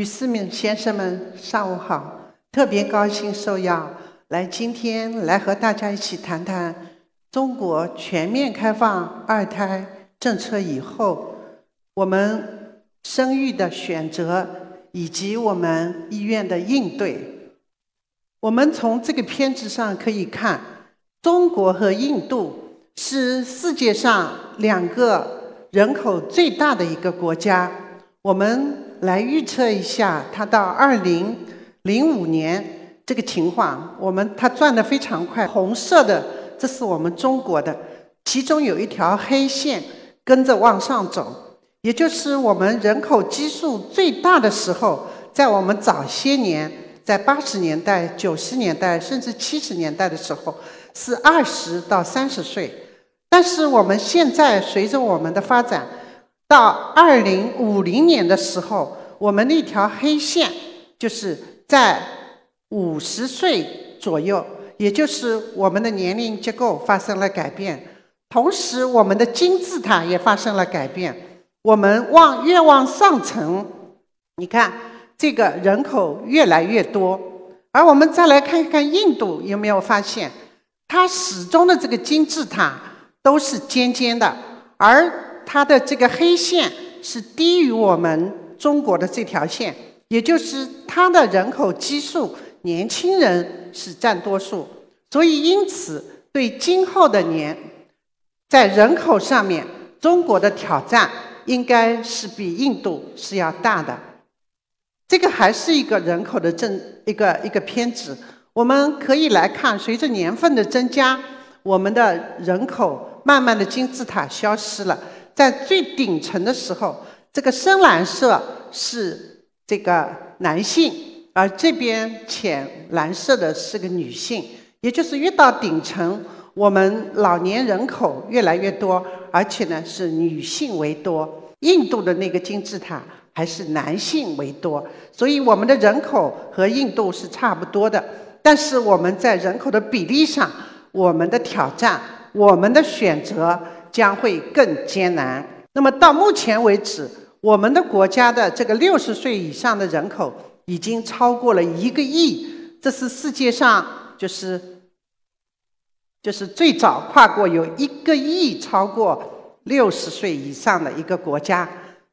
女士们、先生们，上午好！特别高兴受邀来今天来和大家一起谈谈中国全面开放二胎政策以后，我们生育的选择以及我们医院的应对。我们从这个片子上可以看，中国和印度是世界上两个人口最大的一个国家。我们来预测一下，它到二零零五年这个情况，我们它转得非常快。红色的，这是我们中国的，其中有一条黑线跟着往上走，也就是我们人口基数最大的时候，在我们早些年，在八十年代、九十年代甚至七十年代的时候，是二十到三十岁。但是我们现在随着我们的发展，到二零五零年的时候，我们那条黑线就是在五十岁左右，也就是我们的年龄结构发生了改变，同时我们的金字塔也发生了改变。我们往越往上层，你看这个人口越来越多，而我们再来看看印度，有没有发现它始终的这个金字塔都是尖尖的，而。它的这个黑线是低于我们中国的这条线，也就是它的人口基数，年轻人是占多数，所以因此对今后的年，在人口上面，中国的挑战应该是比印度是要大的。这个还是一个人口的正一个一个偏执，我们可以来看，随着年份的增加，我们的人口慢慢的金字塔消失了。在最顶层的时候，这个深蓝色是这个男性，而这边浅蓝色的是个女性。也就是越到顶层，我们老年人口越来越多，而且呢是女性为多。印度的那个金字塔还是男性为多，所以我们的人口和印度是差不多的。但是我们在人口的比例上，我们的挑战，我们的选择。将会更艰难。那么到目前为止，我们的国家的这个六十岁以上的人口已经超过了一个亿，这是世界上就是就是最早跨过有一个亿超过六十岁以上的一个国家。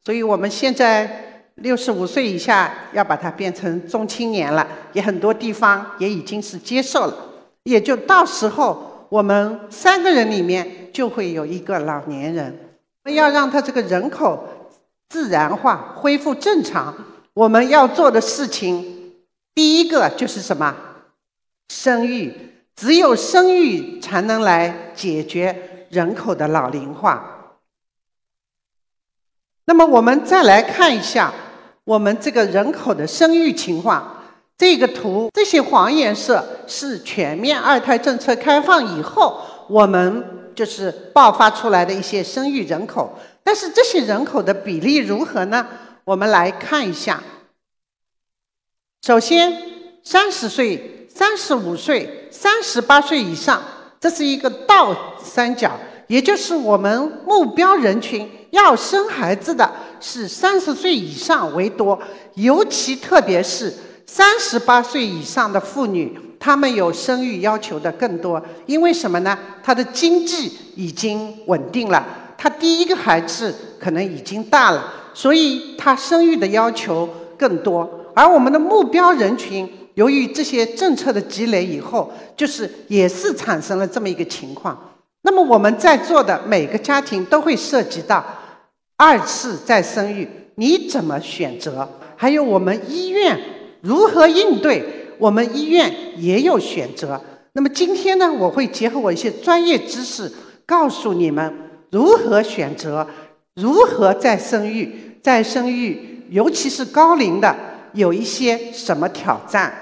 所以我们现在六十五岁以下要把它变成中青年了，也很多地方也已经是接受了，也就到时候。我们三个人里面就会有一个老年人，要让他这个人口自然化、恢复正常。我们要做的事情，第一个就是什么？生育，只有生育才能来解决人口的老龄化。那么我们再来看一下我们这个人口的生育情况。这个图，这些黄颜色是全面二胎政策开放以后，我们就是爆发出来的一些生育人口。但是这些人口的比例如何呢？我们来看一下。首先，三十岁、三十五岁、三十八岁以上，这是一个倒三角，也就是我们目标人群要生孩子的是三十岁以上为多，尤其特别是。三十八岁以上的妇女，她们有生育要求的更多，因为什么呢？她的经济已经稳定了，他第一个孩子可能已经大了，所以他生育的要求更多。而我们的目标人群，由于这些政策的积累以后，就是也是产生了这么一个情况。那么我们在座的每个家庭都会涉及到二次再生育，你怎么选择？还有我们医院。如何应对？我们医院也有选择。那么今天呢，我会结合我一些专业知识，告诉你们如何选择，如何再生育，再生育，尤其是高龄的，有一些什么挑战？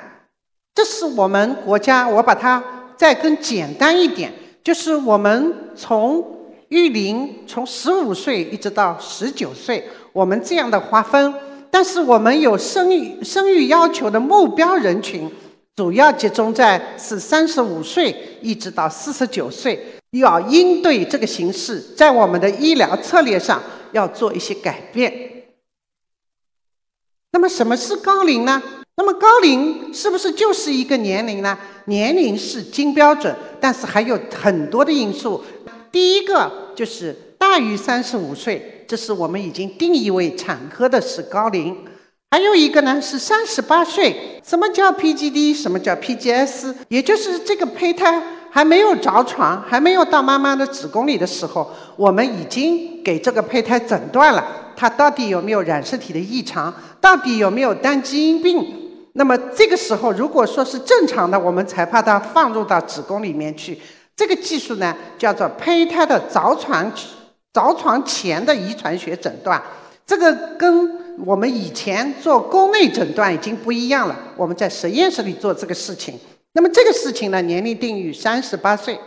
这是我们国家，我把它再更简单一点，就是我们从育龄从十五岁一直到十九岁，我们这样的划分。但是我们有生育生育要求的目标人群，主要集中在是三十五岁一直到四十九岁，要应对这个形势，在我们的医疗策略上要做一些改变。那么什么是高龄呢？那么高龄是不是就是一个年龄呢？年龄是金标准，但是还有很多的因素。第一个就是大于三十五岁，这是我们已经定义为产科的是高龄。还有一个呢是三十八岁。什么叫 PGD？什么叫 PGS？也就是这个胚胎还没有着床，还没有到妈妈的子宫里的时候，我们已经给这个胚胎诊断了，它到底有没有染色体的异常，到底有没有单基因病。那么这个时候，如果说是正常的，我们才把它放入到子宫里面去。这个技术呢，叫做胚胎的着床着床前的遗传学诊断。这个跟我们以前做宫内诊断已经不一样了。我们在实验室里做这个事情。那么这个事情呢，年龄定于三十八岁。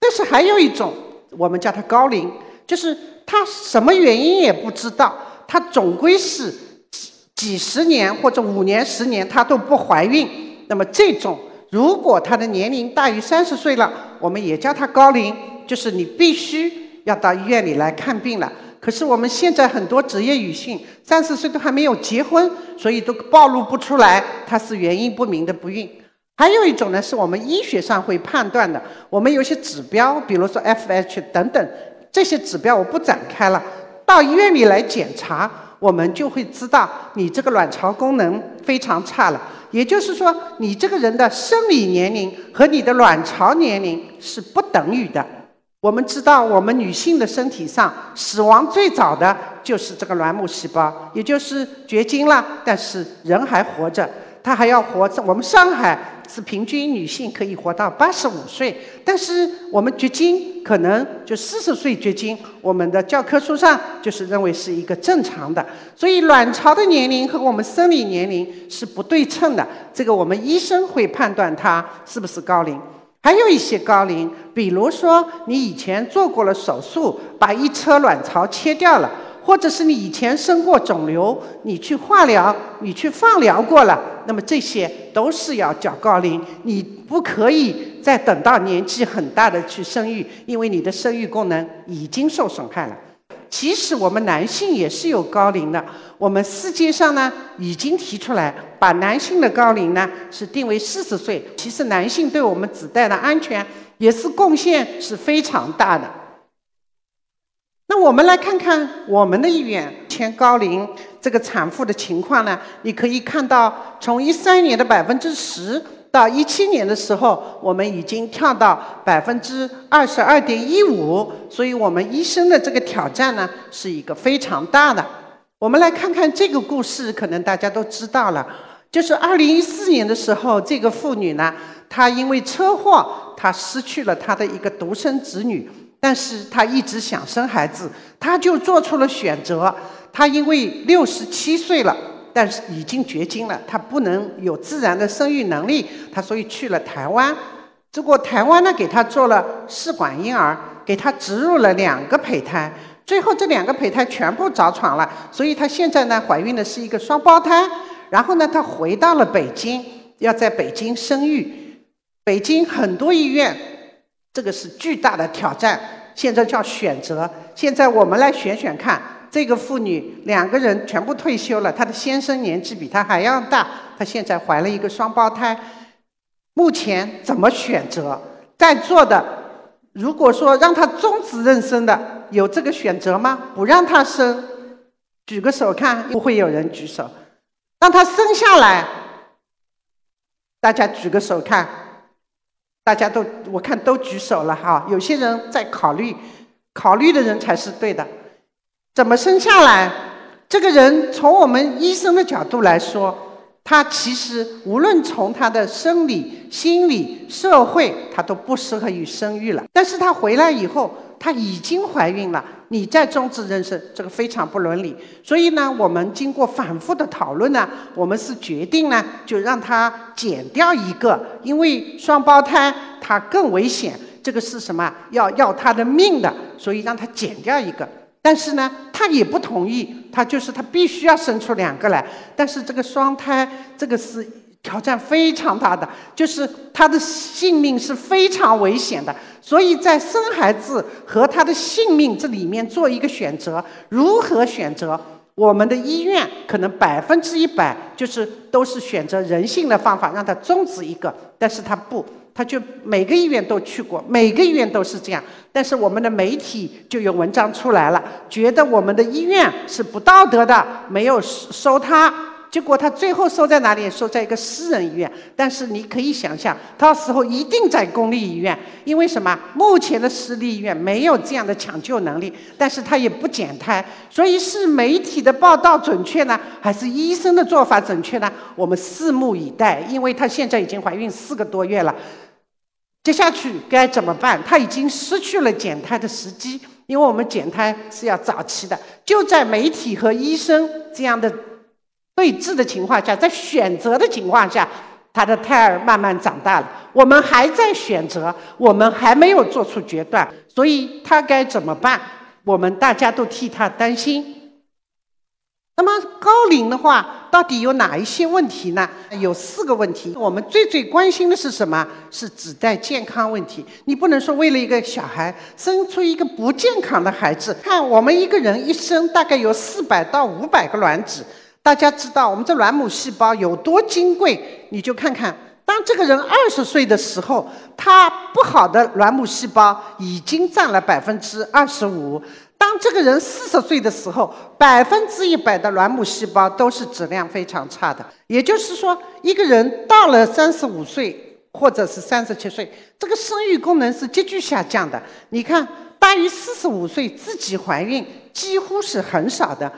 但是还有一种，我们叫它高龄，就是他什么原因也不知道，他总归是。几几十年或者五年、十年，她都不怀孕。那么这种，如果她的年龄大于三十岁了，我们也叫她高龄，就是你必须要到医院里来看病了。可是我们现在很多职业女性三十岁都还没有结婚，所以都暴露不出来她是原因不明的不孕。还有一种呢，是我们医学上会判断的，我们有些指标，比如说 FH 等等这些指标，我不展开了，到医院里来检查。我们就会知道你这个卵巢功能非常差了，也就是说，你这个人的生理年龄和你的卵巢年龄是不等于的。我们知道，我们女性的身体上死亡最早的就是这个卵母细胞，也就是绝经了，但是人还活着。她还要活着。我们上海是平均女性可以活到八十五岁，但是我们绝经可能就四十岁绝经。我们的教科书上就是认为是一个正常的，所以卵巢的年龄和我们生理年龄是不对称的。这个我们医生会判断她是不是高龄。还有一些高龄，比如说你以前做过了手术，把一车卵巢切掉了。或者是你以前生过肿瘤，你去化疗，你去放疗过了，那么这些都是要缴高龄。你不可以再等到年纪很大的去生育，因为你的生育功能已经受损害了。其实我们男性也是有高龄的，我们世界上呢已经提出来，把男性的高龄呢是定为四十岁。其实男性对我们子代的安全也是贡献是非常大的。那我们来看看我们的医院前高龄这个产妇的情况呢？你可以看到，从一三年的百分之十到一七年的时候，我们已经跳到百分之二十二点一五。所以我们医生的这个挑战呢，是一个非常大的。我们来看看这个故事，可能大家都知道了，就是二零一四年的时候，这个妇女呢，她因为车祸，她失去了她的一个独生子女。但是她一直想生孩子，她就做出了选择。她因为六十七岁了，但是已经绝经了，她不能有自然的生育能力，她所以去了台湾。结果台湾呢，给她做了试管婴儿，给她植入了两个胚胎，最后这两个胚胎全部着床了，所以她现在呢，怀孕的是一个双胞胎。然后呢，她回到了北京，要在北京生育。北京很多医院。这个是巨大的挑战，现在叫选择。现在我们来选选看，这个妇女两个人全部退休了，她的先生年纪比她还要大，她现在怀了一个双胞胎。目前怎么选择？在座的，如果说让她终止妊娠的，有这个选择吗？不让她生，举个手看，不会有人举手。让她生下来，大家举个手看。大家都我看都举手了哈，有些人在考虑，考虑的人才是对的。怎么生下来？这个人从我们医生的角度来说，他其实无论从他的生理、心理、社会，他都不适合于生育了。但是他回来以后。她已经怀孕了，你再终止妊娠，这个非常不伦理。所以呢，我们经过反复的讨论呢，我们是决定呢，就让她减掉一个，因为双胞胎它更危险，这个是什么？要要她的命的，所以让她减掉一个。但是呢，她也不同意，她就是她必须要生出两个来。但是这个双胎，这个是。挑战非常大的，就是他的性命是非常危险的，所以在生孩子和他的性命这里面做一个选择，如何选择？我们的医院可能百分之一百就是都是选择人性的方法让他终止一个，但是他不，他就每个医院都去过，每个医院都是这样，但是我们的媒体就有文章出来了，觉得我们的医院是不道德的，没有收他。结果他最后收在哪里？收在一个私人医院。但是你可以想象，到时候一定在公立医院，因为什么？目前的私立医院没有这样的抢救能力，但是他也不减胎。所以是媒体的报道准确呢，还是医生的做法准确呢？我们拭目以待。因为她现在已经怀孕四个多月了，接下去该怎么办？她已经失去了减胎的时机，因为我们减胎是要早期的。就在媒体和医生这样的。对峙的情况下，在选择的情况下，他的胎儿慢慢长大了。我们还在选择，我们还没有做出决断，所以他该怎么办？我们大家都替他担心。那么高龄的话，到底有哪一些问题呢？有四个问题。我们最最关心的是什么？是子代健康问题。你不能说为了一个小孩生出一个不健康的孩子。看我们一个人一生大概有四百到五百个卵子。大家知道我们这卵母细胞有多金贵？你就看看，当这个人二十岁的时候，他不好的卵母细胞已经占了百分之二十五；当这个人四十岁的时候，百分之一百的卵母细胞都是质量非常差的。也就是说，一个人到了三十五岁或者是三十七岁，这个生育功能是急剧下降的。你看，大于四十五岁自己怀孕几乎是很少的。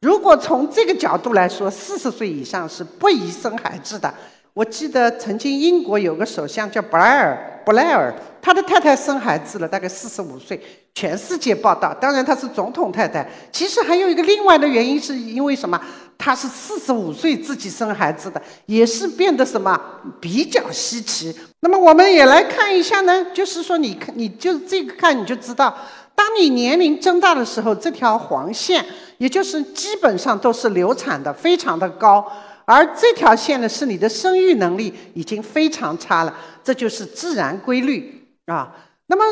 如果从这个角度来说，四十岁以上是不宜生孩子的。我记得曾经英国有个首相叫布莱尔，布莱尔他的太太生孩子了，大概四十五岁，全世界报道。当然他是总统太太。其实还有一个另外的原因，是因为什么？他是四十五岁自己生孩子的，也是变得什么比较稀奇。那么我们也来看一下呢，就是说你看，你就这个看你就知道。当你年龄增大的时候，这条黄线，也就是基本上都是流产的，非常的高。而这条线呢，是你的生育能力已经非常差了，这就是自然规律啊。那么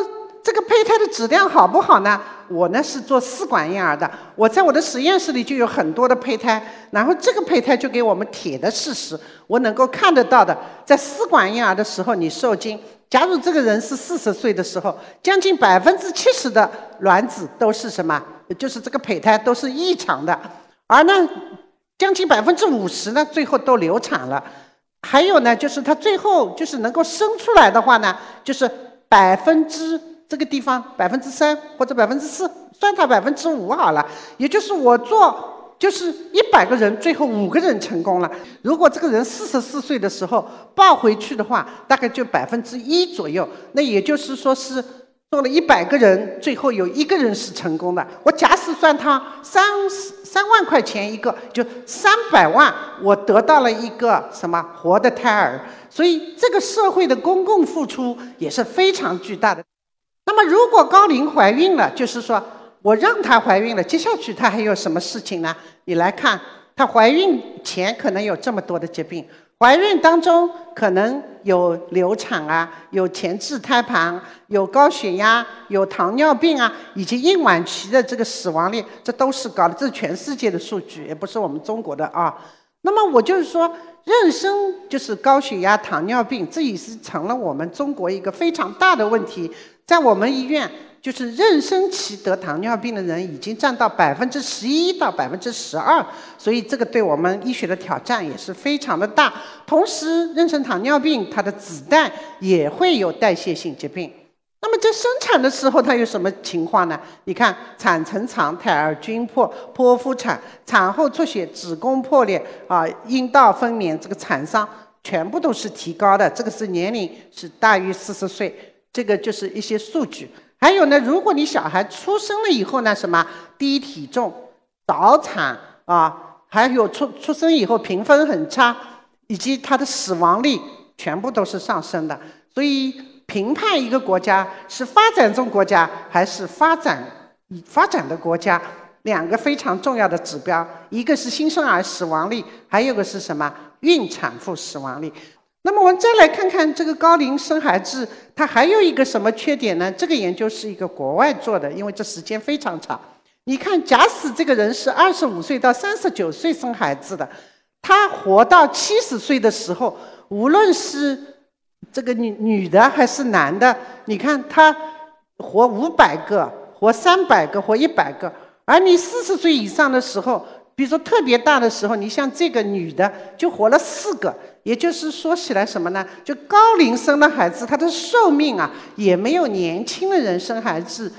这个胚胎的质量好不好呢？我呢是做试管婴儿的，我在我的实验室里就有很多的胚胎，然后这个胚胎就给我们铁的事实，我能够看得到的，在试管婴儿的时候你受精。假如这个人是四十岁的时候，将近百分之七十的卵子都是什么？就是这个胚胎都是异常的，而呢，将近百分之五十呢，最后都流产了。还有呢，就是他最后就是能够生出来的话呢，就是百分之这个地方百分之三或者百分之四，算他百分之五好了。也就是我做。就是一百个人，最后五个人成功了。如果这个人四十四岁的时候抱回去的话，大概就百分之一左右。那也就是说是做了一百个人，最后有一个人是成功的。我假使算他三三万块钱一个，就三百万，我得到了一个什么活的胎儿。所以这个社会的公共付出也是非常巨大的。那么如果高龄怀孕了，就是说。我让她怀孕了，接下去她还有什么事情呢？你来看，她怀孕前可能有这么多的疾病，怀孕当中可能有流产啊，有前置胎盘，有高血压，有糖尿病啊，以及孕晚期的这个死亡率，这都是高的，这是全世界的数据，也不是我们中国的啊。那么我就是说，妊娠就是高血压、糖尿病，这也是成了我们中国一个非常大的问题，在我们医院。就是妊娠期得糖尿病的人已经占到百分之十一到百分之十二，所以这个对我们医学的挑战也是非常的大。同时，妊娠糖尿病它的子代也会有代谢性疾病。那么在生产的时候，它有什么情况呢？你看，产程长、胎儿均破、剖腹产、产后出血、子宫破裂啊、阴道分娩，这个产伤全部都是提高的。这个是年龄是大于四十岁，这个就是一些数据。还有呢，如果你小孩出生了以后呢，什么低体重、早产啊，还有出出生以后评分很差，以及他的死亡率全部都是上升的。所以评判一个国家是发展中国家还是发展发展的国家，两个非常重要的指标，一个是新生儿死亡率，还有个是什么孕产妇死亡率。那么我们再来看看这个高龄生孩子，它还有一个什么缺点呢？这个研究是一个国外做的，因为这时间非常长。你看，假使这个人是二十五岁到三十九岁生孩子的，他活到七十岁的时候，无论是这个女女的还是男的，你看他活五百个、活三百个、活一百个，而你四十岁以上的时候，比如说特别大的时候，你像这个女的就活了四个，也就是说起来什么呢？就高龄生的孩子，他的寿命啊，也没有年轻的人生孩子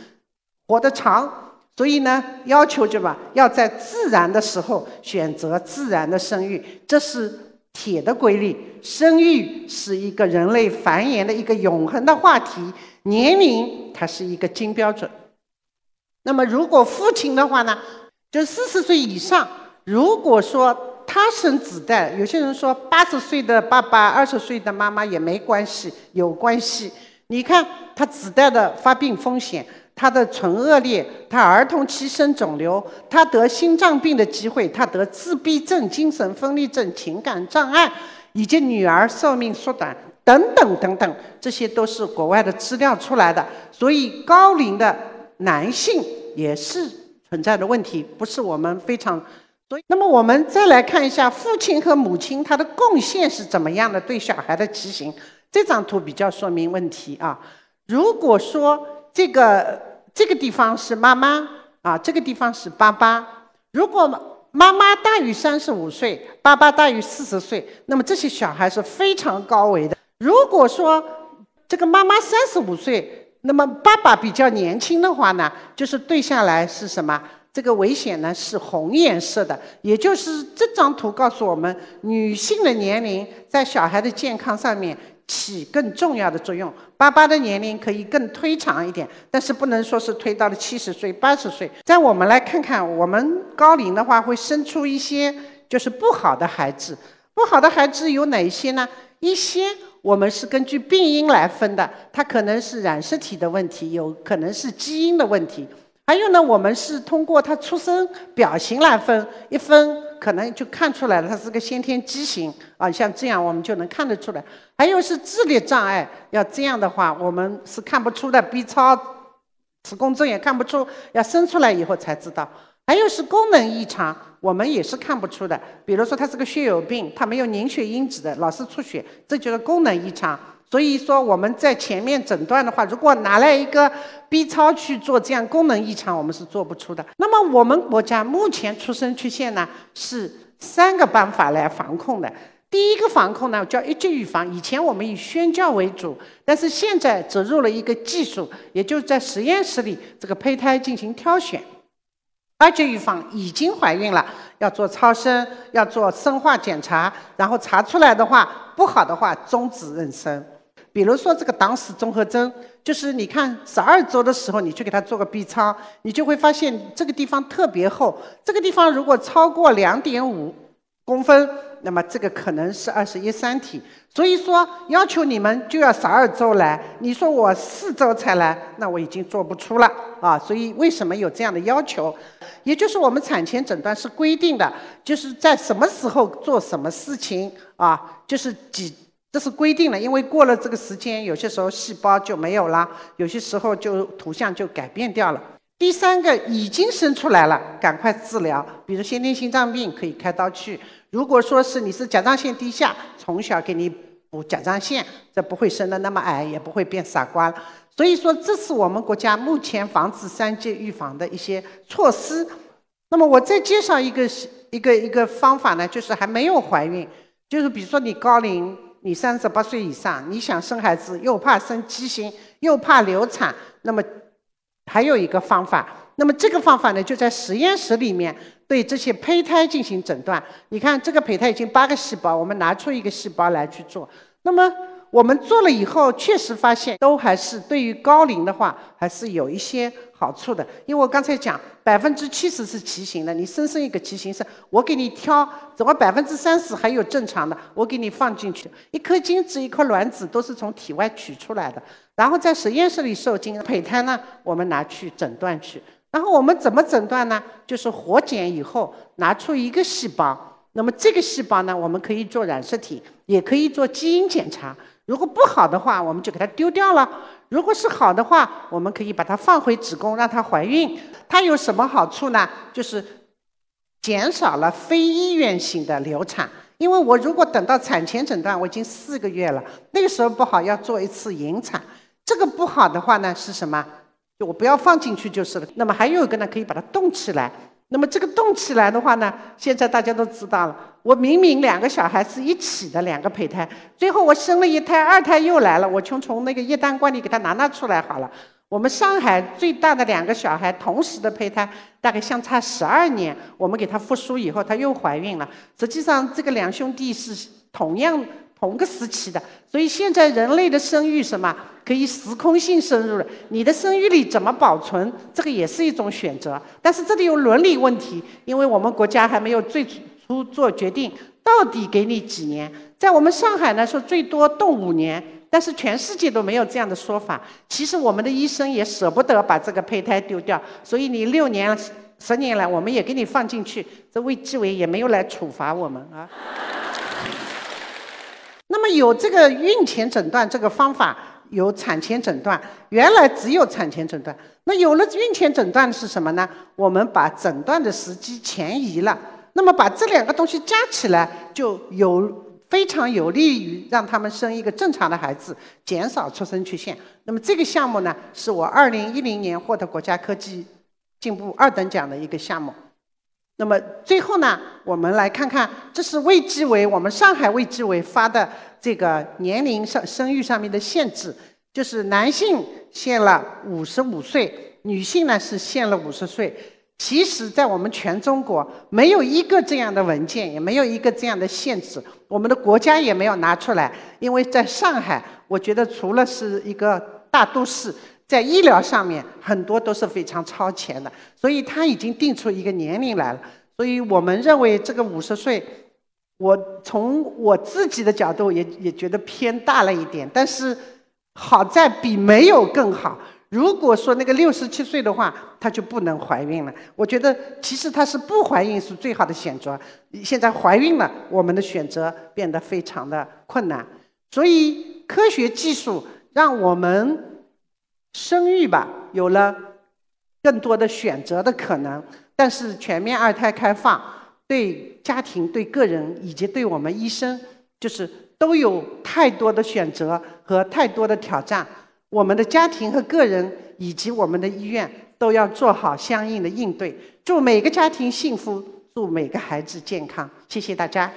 活得长。所以呢，要求就吧，要在自然的时候选择自然的生育，这是铁的规律。生育是一个人类繁衍的一个永恒的话题，年龄它是一个金标准。那么，如果父亲的话呢，就四十岁以上，如果说他生子代，有些人说八十岁的爸爸、二十岁的妈妈也没关系，有关系。你看他子代的发病风险。他的唇腭裂，他儿童期生肿瘤，他得心脏病的机会，他得自闭症、精神分裂症、情感障碍，以及女儿寿命缩短等等等等，这些都是国外的资料出来的。所以高龄的男性也是存在的问题，不是我们非常。所以，那么我们再来看一下父亲和母亲他的贡献是怎么样的，对小孩的畸形。这张图比较说明问题啊。如果说这个。这个地方是妈妈啊，这个地方是爸爸。如果妈妈大于三十五岁，爸爸大于四十岁，那么这些小孩是非常高危的。如果说这个妈妈三十五岁，那么爸爸比较年轻的话呢，就是对下来是什么？这个危险呢是红颜色的，也就是这张图告诉我们，女性的年龄在小孩的健康上面。起更重要的作用。爸爸的年龄可以更推长一点，但是不能说是推到了七十岁、八十岁。在我们来看看，我们高龄的话会生出一些就是不好的孩子。不好的孩子有哪些呢？一些我们是根据病因来分的，它可能是染色体的问题，有可能是基因的问题。还有呢，我们是通过他出生表型来分，一分可能就看出来了，他是个先天畸形啊，像这样我们就能看得出来。还有是智力障碍，要这样的话我们是看不出的，B 超、磁共振也看不出，要生出来以后才知道。还有是功能异常，我们也是看不出的，比如说他是个血友病，他没有凝血因子的，老是出血，这就是功能异常。所以说我们在前面诊断的话，如果拿来一个 B 超去做这样功能异常，我们是做不出的。那么我们国家目前出生缺陷呢，是三个办法来防控的。第一个防控呢叫一级预防，以前我们以宣教为主，但是现在植入了一个技术，也就是在实验室里这个胚胎进行挑选。二级预防已经怀孕了，要做超声，要做生化检查，然后查出来的话不好的话终止妊娠。比如说这个党史综合征，就是你看十二周的时候，你去给他做个 B 超，你就会发现这个地方特别厚。这个地方如果超过两点五公分，那么这个可能是二十一三体。所以说要求你们就要十二周来。你说我四周才来，那我已经做不出了啊。所以为什么有这样的要求？也就是我们产前诊断是规定的，就是在什么时候做什么事情啊，就是几。这是规定了，因为过了这个时间，有些时候细胞就没有了，有些时候就图像就改变掉了。第三个已经生出来了，赶快治疗，比如先天心脏病可以开刀去。如果说是你是甲状腺低下，从小给你补甲状腺，这不会生的那么矮，也不会变傻瓜。所以说，这是我们国家目前防止三阶预防的一些措施。那么我再介绍一个一个一个方法呢，就是还没有怀孕，就是比如说你高龄。你三十八岁以上，你想生孩子又怕生畸形，又怕流产，那么还有一个方法。那么这个方法呢，就在实验室里面对这些胚胎进行诊断。你看这个胚胎已经八个细胞，我们拿出一个细胞来去做。那么我们做了以后，确实发现都还是对于高龄的话，还是有一些好处的。因为我刚才讲，百分之七十是畸形的，你生生一个畸形是，我给你挑，怎么百分之三十还有正常的，我给你放进去，一颗精子一颗卵子都是从体外取出来的，然后在实验室里受精，胚胎呢，我们拿去诊断去。然后我们怎么诊断呢？就是活检以后拿出一个细胞，那么这个细胞呢，我们可以做染色体，也可以做基因检查。如果不好的话，我们就给它丢掉了；如果是好的话，我们可以把它放回子宫，让它怀孕。它有什么好处呢？就是减少了非医院性的流产。因为我如果等到产前诊断，我已经四个月了，那个时候不好要做一次引产。这个不好的话呢，是什么？就我不要放进去就是了。那么还有一个呢，可以把它冻起来。那么这个动起来的话呢，现在大家都知道了。我明明两个小孩是一起的两个胚胎，最后我生了一胎，二胎又来了，我就从那个液氮罐里给它拿拿出来好了。我们上海最大的两个小孩同时的胚胎，大概相差十二年，我们给他复苏以后，她又怀孕了。实际上这个两兄弟是同样。同个时期的，所以现在人类的生育什么可以时空性深入了？你的生育力怎么保存？这个也是一种选择，但是这里有伦理问题，因为我们国家还没有最初做决定，到底给你几年？在我们上海呢，说最多冻五年，但是全世界都没有这样的说法。其实我们的医生也舍不得把这个胚胎丢掉，所以你六年、十年来，我们也给你放进去，这卫计委也没有来处罚我们啊。那么有这个孕前诊断这个方法，有产前诊断。原来只有产前诊断，那有了孕前诊断是什么呢？我们把诊断的时机前移了。那么把这两个东西加起来，就有非常有利于让他们生一个正常的孩子，减少出生缺陷。那么这个项目呢，是我二零一零年获得国家科技进步二等奖的一个项目。那么最后呢，我们来看看，这是卫计委我们上海卫计委发的这个年龄上生育上面的限制，就是男性限了五十五岁，女性呢是限了五十岁。其实，在我们全中国没有一个这样的文件，也没有一个这样的限制，我们的国家也没有拿出来。因为在上海，我觉得除了是一个大都市。在医疗上面，很多都是非常超前的，所以他已经定出一个年龄来了。所以我们认为这个五十岁，我从我自己的角度也也觉得偏大了一点。但是好在比没有更好。如果说那个六十七岁的话，她就不能怀孕了。我觉得其实她是不怀孕是最好的选择。现在怀孕了，我们的选择变得非常的困难。所以科学技术让我们。生育吧，有了更多的选择的可能，但是全面二胎开放对家庭、对个人以及对我们医生，就是都有太多的选择和太多的挑战。我们的家庭和个人以及我们的医院都要做好相应的应对。祝每个家庭幸福，祝每个孩子健康。谢谢大家。